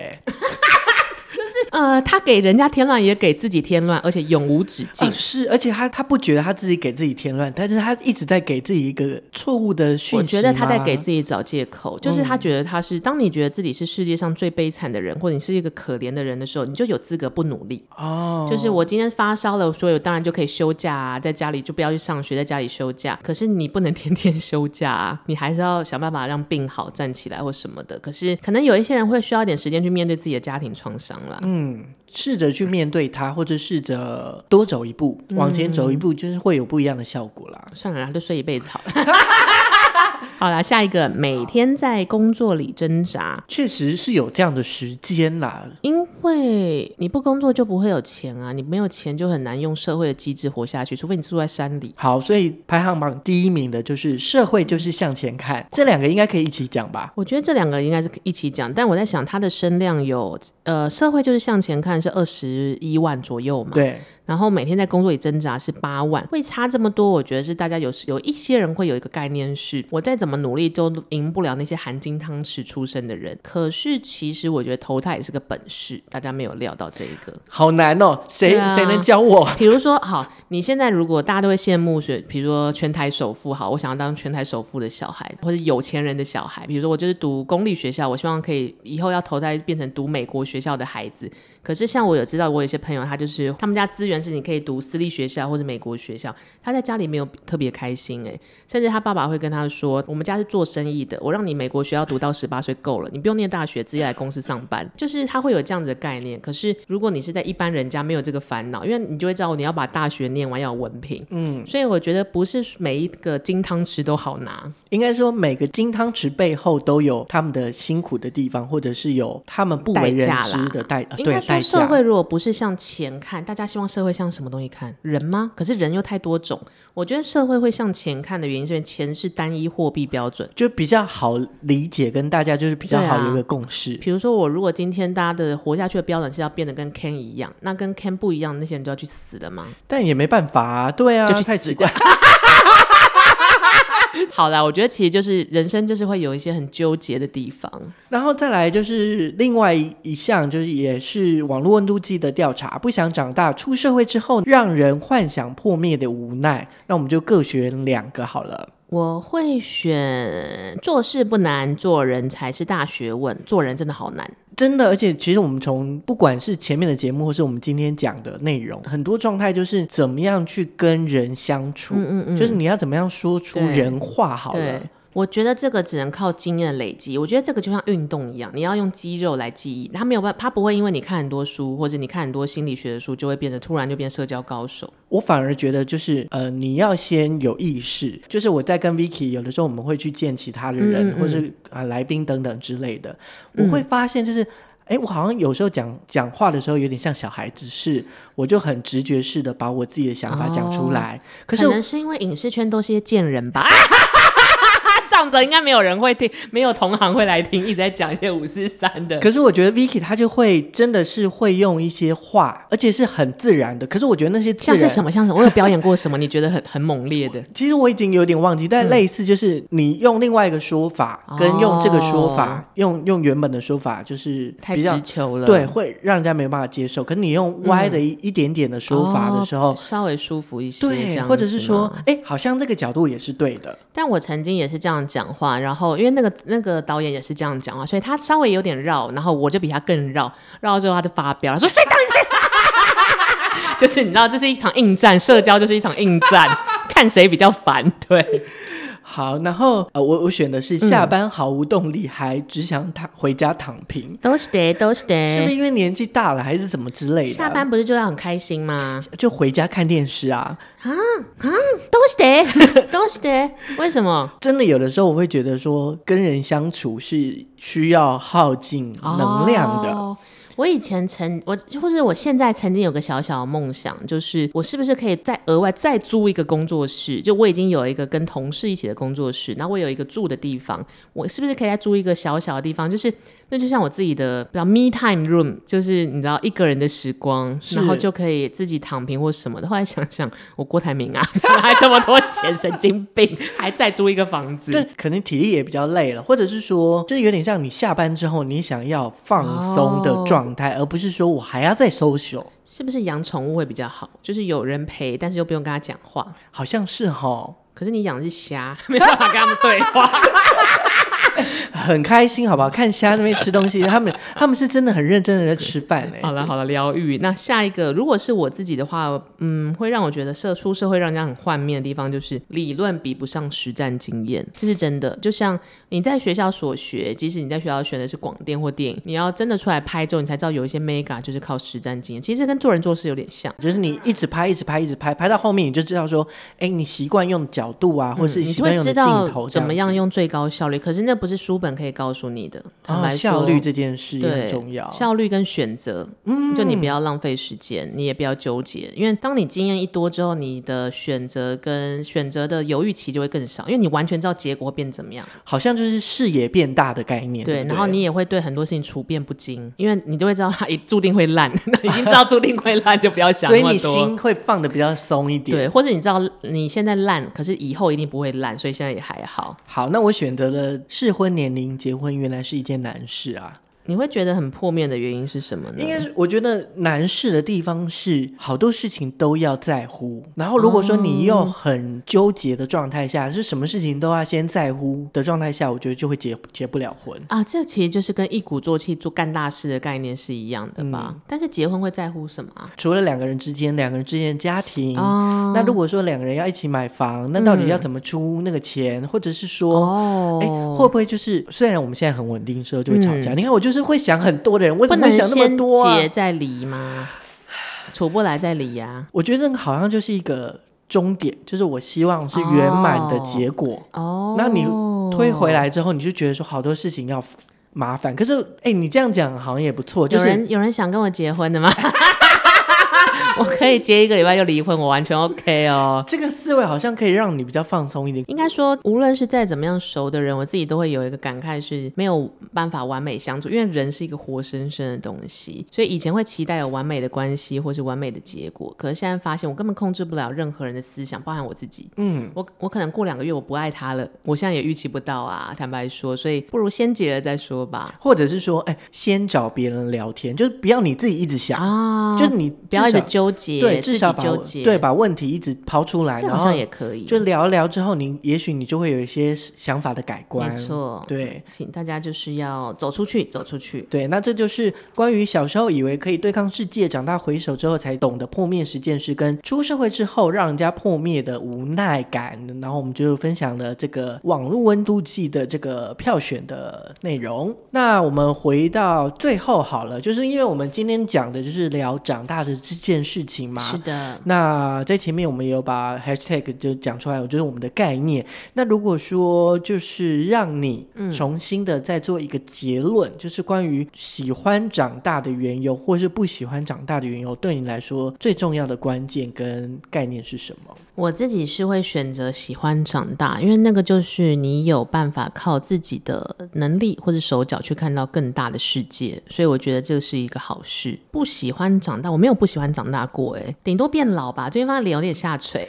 呃，他给人家添乱，也给自己添乱，而且永无止境。呃、是，而且他他不觉得他自己给自己添乱，但是他一直在给自己一个错误的讯息。我觉得他在给自己找借口，就是他觉得他是、嗯，当你觉得自己是世界上最悲惨的人，或者你是一个可怜的人的时候，你就有资格不努力。哦，就是我今天发烧了，所以我当然就可以休假啊，在家里就不要去上学，在家里休假。可是你不能天天休假啊，你还是要想办法让病好，站起来或什么的。可是可能有一些人会需要一点时间去面对自己的家庭创伤啦。嗯。试着去面对它，或者试着多走一步，往前走一步，就是会有不一样的效果啦。嗯、算了，就睡一辈子好了。(laughs) (laughs) 好啦，下一个每天在工作里挣扎，确实是有这样的时间啦。因为你不工作就不会有钱啊，你没有钱就很难用社会的机制活下去，除非你住在山里。好，所以排行榜第一名的就是社会就是向前看，这两个应该可以一起讲吧？我觉得这两个应该是一起讲，但我在想它的声量有，呃，社会就是向前看是二十一万左右嘛？对。然后每天在工作里挣扎是八万，会差这么多？我觉得是大家有有一些人会有一个概念是，我再怎么努力都赢不了那些含金汤匙出身的人。可是其实我觉得投胎也是个本事，大家没有料到这一个，好难哦。谁、啊、谁能教我？(laughs) 比如说，好，你现在如果大家都会羡慕学，比如说全台首富，好，我想要当全台首富的小孩，或者有钱人的小孩。比如说我就是读公立学校，我希望可以以后要投胎变成读美国学校的孩子。可是像我有知道，我有些朋友他就是他们家资源。是你可以读私立学校或者美国学校，他在家里没有特别开心哎，甚至他爸爸会跟他说：“我们家是做生意的，我让你美国学校读到十八岁够了，你不用念大学，直接来公司上班。”就是他会有这样子的概念。可是如果你是在一般人家，没有这个烦恼，因为你就会知道你要把大学念完要有文凭，嗯，所以我觉得不是每一个金汤匙都好拿，应该说每个金汤匙背后都有他们的辛苦的地方，或者是有他们不为人知的代价。应该说社会如果不是向前看，大家希望社会。会向什么东西看？人吗？可是人又太多种。我觉得社会会向钱看的原因，是因为钱是单一货币标准，就比较好理解，跟大家就是比较好有一个共识。比如说，我如果今天大家的活下去的标准是要变得跟 Ken 一样，那跟 Ken 不一样，那些人都要去死的吗？但也没办法啊，对啊，就去太奇怪。(laughs) 好啦，我觉得其实就是人生，就是会有一些很纠结的地方。然后再来就是另外一项，就是也是网络温度计的调查，不想长大，出社会之后让人幻想破灭的无奈。那我们就各选两个好了。我会选做事不难，做人才是大学问。做人真的好难，真的。而且其实我们从不管是前面的节目，或是我们今天讲的内容，很多状态就是怎么样去跟人相处，嗯嗯嗯，就是你要怎么样说出人话好了。我觉得这个只能靠经验累积。我觉得这个就像运动一样，你要用肌肉来记忆。他没有办法，他不会因为你看很多书，或者你看很多心理学的书，就会变得突然就变社交高手。我反而觉得就是呃，你要先有意识。就是我在跟 Vicky 有的时候，我们会去见其他的人，嗯嗯、或者啊、呃、来宾等等之类的。我会发现就是，哎、嗯，我好像有时候讲讲话的时候有点像小孩子，是我就很直觉式的把我自己的想法讲出来。哦、可是可能是因为影视圈都是些贱人吧。(laughs) 这样子应该没有人会听，没有同行会来听，一直在讲一些五四三的。可是我觉得 Vicky 他就会真的是会用一些话，而且是很自然的。可是我觉得那些像是什么，像什么？我有表演过什么？你觉得很很猛烈的？(laughs) 其实我已经有点忘记，但类似就是你用另外一个说法，嗯、跟用这个说法，哦、用用原本的说法，就是比较太直球了，对，会让人家没办法接受。可是你用歪的一、嗯、一点点的说法的时候，哦、稍微舒服一些，对，或者是说，哎，好像这个角度也是对的。但我曾经也是这样。讲话，然后因为那个那个导演也是这样讲话，所以他稍微有点绕，然后我就比他更绕，绕到最后他就发飙了，说谁到底谁？(laughs) 就是你知道，这是一场硬战，社交就是一场硬战，看谁比较烦，对。好，然后呃，我我选的是下班毫无动力，嗯、还只想躺回家躺平。都是的，都是的。是不是因为年纪大了，还是怎么之类的？下班不是就要很开心吗？就回家看电视啊？啊啊，都是的，(laughs) 都是的。为什么？真的有的时候我会觉得说，跟人相处是需要耗尽能量的。哦我以前曾我或者我现在曾经有个小小的梦想，就是我是不是可以再额外再租一个工作室？就我已经有一个跟同事一起的工作室，然后我有一个住的地方，我是不是可以再租一个小小的地方？就是那就像我自己的比较 me time room，就是你知道一个人的时光，然后就可以自己躺平或什么的。后来想想，我郭台铭啊，(laughs) 还这么多钱，神经病，还再租一个房子，对，可能体力也比较累了，或者是说，就是有点像你下班之后，你想要放松的状。状态，而不是说我还要再 social，是不是养宠物会比较好？就是有人陪，但是又不用跟他讲话，好像是哦。可是你养的是虾，(laughs) 没办法跟他们对话。很开心，好不好？看其他那边吃东西，(laughs) 他们他们是真的很认真的在吃饭哎。好了好了，疗愈。那下一个，如果是我自己的话，嗯，会让我觉得社出社会让人家很幻灭的地方，就是理论比不上实战经验，这是真的。就像你在学校所学，即使你在学校选的是广电或电影，你要真的出来拍之后，你才知道有一些 mega 就是靠实战经验。其实这跟做人做事有点像，就是你一直拍，一直拍，一直拍，拍到后面你就知道说，哎，你习惯用角度啊，或者是你习惯用镜头，嗯，你会知道怎么样用最高效率。可是那不是书本可以告诉你的。坦白说，效率这件事也很重要。效率跟选择，嗯，就你不要浪费时间，你也不要纠结，因为当你经验一多之后，你的选择跟选择的犹豫期就会更少，因为你完全知道结果会变怎么样。好像就是视野变大的概念。对，对，然后你也会对很多事情处变不惊，因为你就会知道它一注定会烂，(laughs) 已经知道注定会烂，就不要想。所以你心会放的比较松一点。对，或者你知道你现在烂，可是以后一定不会烂，所以现在也还好。好，那我选择了适婚年龄结婚，原来是一件难事啊。你会觉得很破灭的原因是什么呢？应该是我觉得难事的地方是好多事情都要在乎，然后如果说你又很纠结的状态下，哦、是什么事情都要先在乎的状态下，我觉得就会结结不了婚啊。这其实就是跟一鼓作气做干大事的概念是一样的吧？嗯、但是结婚会在乎什么？除了两个人之间，两个人之间的家庭、哦、那如果说两个人要一起买房，那到底要怎么出那个钱？嗯、或者是说，哎、哦，会不会就是虽然我们现在很稳定，时候就会吵架？嗯、你看我就。就是会想很多的人，为什么会想那么多啊？结再离吗？处不来再离呀、啊？我觉得好像就是一个终点，就是我希望是圆满的结果。哦，那你推回来之后，你就觉得说好多事情要麻烦。可是，哎，你这样讲好像也不错。就是有人有人想跟我结婚的吗？(laughs) (laughs) 我可以接一个礼拜就离婚，我完全 OK 哦。这个思维好像可以让你比较放松一点。应该说，无论是再怎么样熟的人，我自己都会有一个感慨，是没有办法完美相处，因为人是一个活生生的东西。所以以前会期待有完美的关系或是完美的结果，可是现在发现我根本控制不了任何人的思想，包含我自己。嗯，我我可能过两个月我不爱他了，我现在也预期不到啊。坦白说，所以不如先结了再说吧。或者是说，哎，先找别人聊天，就是不要你自己一直想啊，就是你不要一直纠。对，至少把对把问题一直抛出来，然后也可以。就聊一聊之后，你也许你就会有一些想法的改观。没错，对，请大家就是要走出去，走出去。对，那这就是关于小时候以为可以对抗世界，长大回首之后才懂得破灭十件事，跟出社会之后让人家破灭的无奈感。然后我们就分享了这个网络温度计的这个票选的内容。那我们回到最后好了，就是因为我们今天讲的就是聊长大的这件事。事情嘛，是的。那在前面我们有把 hashtag 就讲出来，我觉得我们的概念。那如果说就是让你重新的再做一个结论，嗯、就是关于喜欢长大的缘由，或是不喜欢长大的缘由，对你来说最重要的关键跟概念是什么？我自己是会选择喜欢长大，因为那个就是你有办法靠自己的能力或者手脚去看到更大的世界，所以我觉得这是一个好事。不喜欢长大，我没有不喜欢长大。过哎，顶多变老吧，最近发现脸有点下垂，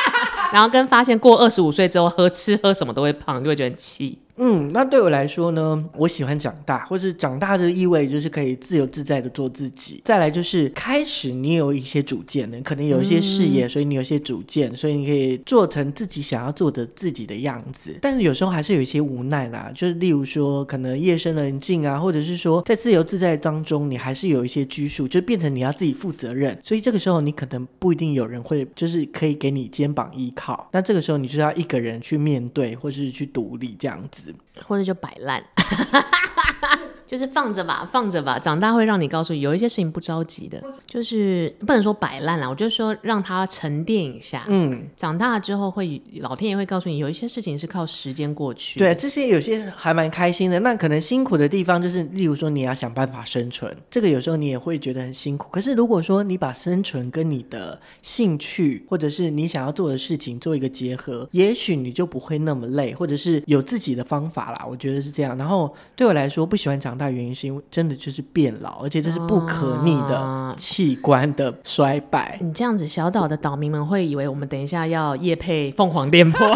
(laughs) 然后跟发现过二十五岁之后喝吃喝什么都会胖，就会觉得很气。嗯，那对我来说呢，我喜欢长大，或是长大这个意味就是可以自由自在的做自己。再来就是开始你有一些主见了，可能有一些事业，嗯、所以你有一些主见，所以你可以做成自己想要做的自己的样子。但是有时候还是有一些无奈啦，就是例如说，可能夜深人静啊，或者是说在自由自在当中，你还是有一些拘束，就变成你要自己负责任。所以这个时候你可能不一定有人会，就是可以给你肩膀依靠。那这个时候你就要一个人去面对，或是去独立这样子，或者就摆烂。(laughs) 就是放着吧，放着吧。长大会让你告诉你，有一些事情不着急的，就是不能说摆烂了。我就说让它沉淀一下。嗯，长大之后会，老天爷会告诉你，有一些事情是靠时间过去。对，这些有些还蛮开心的。那可能辛苦的地方就是，例如说你要想办法生存，这个有时候你也会觉得很辛苦。可是如果说你把生存跟你的兴趣或者是你想要做的事情做一个结合，也许你就不会那么累，或者是有自己的方法啦。我觉得是这样。然后对我来说，不喜欢长大。大原因是因为真的就是变老，而且这是不可逆的器官的衰败。你这样子，小岛的岛民们会以为我们等一下要夜配凤凰电波。(laughs)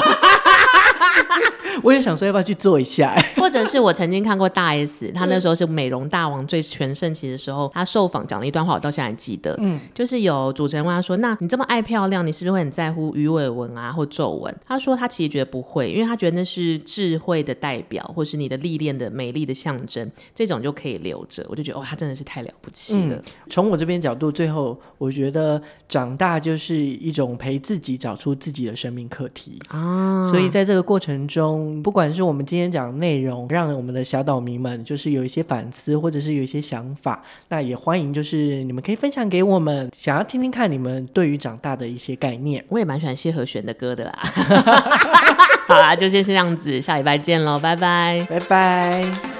我也想说要不要去做一下，(laughs) 或者是我曾经看过大 S，(laughs) 她那时候是美容大王最全盛期的时候，她受访讲了一段话，我到现在还记得，嗯，就是有主持人问她说：“那你这么爱漂亮，你是不是会很在乎鱼尾纹啊或皱纹？”她说她其实觉得不会，因为她觉得那是智慧的代表，或是你的历练的美丽的象征，这种就可以留着。我就觉得哇，她真的是太了不起了。从、嗯、我这边角度，最后我觉得长大就是一种陪自己找出自己的生命课题啊，所以在这个过程中。不管是我们今天讲的内容，让我们的小岛民们就是有一些反思，或者是有一些想法，那也欢迎就是你们可以分享给我们，想要听听看你们对于长大的一些概念。我也蛮喜欢谢和弦的歌的啦。(laughs) 好啦，就先这样子，下礼拜见喽，拜拜，拜拜。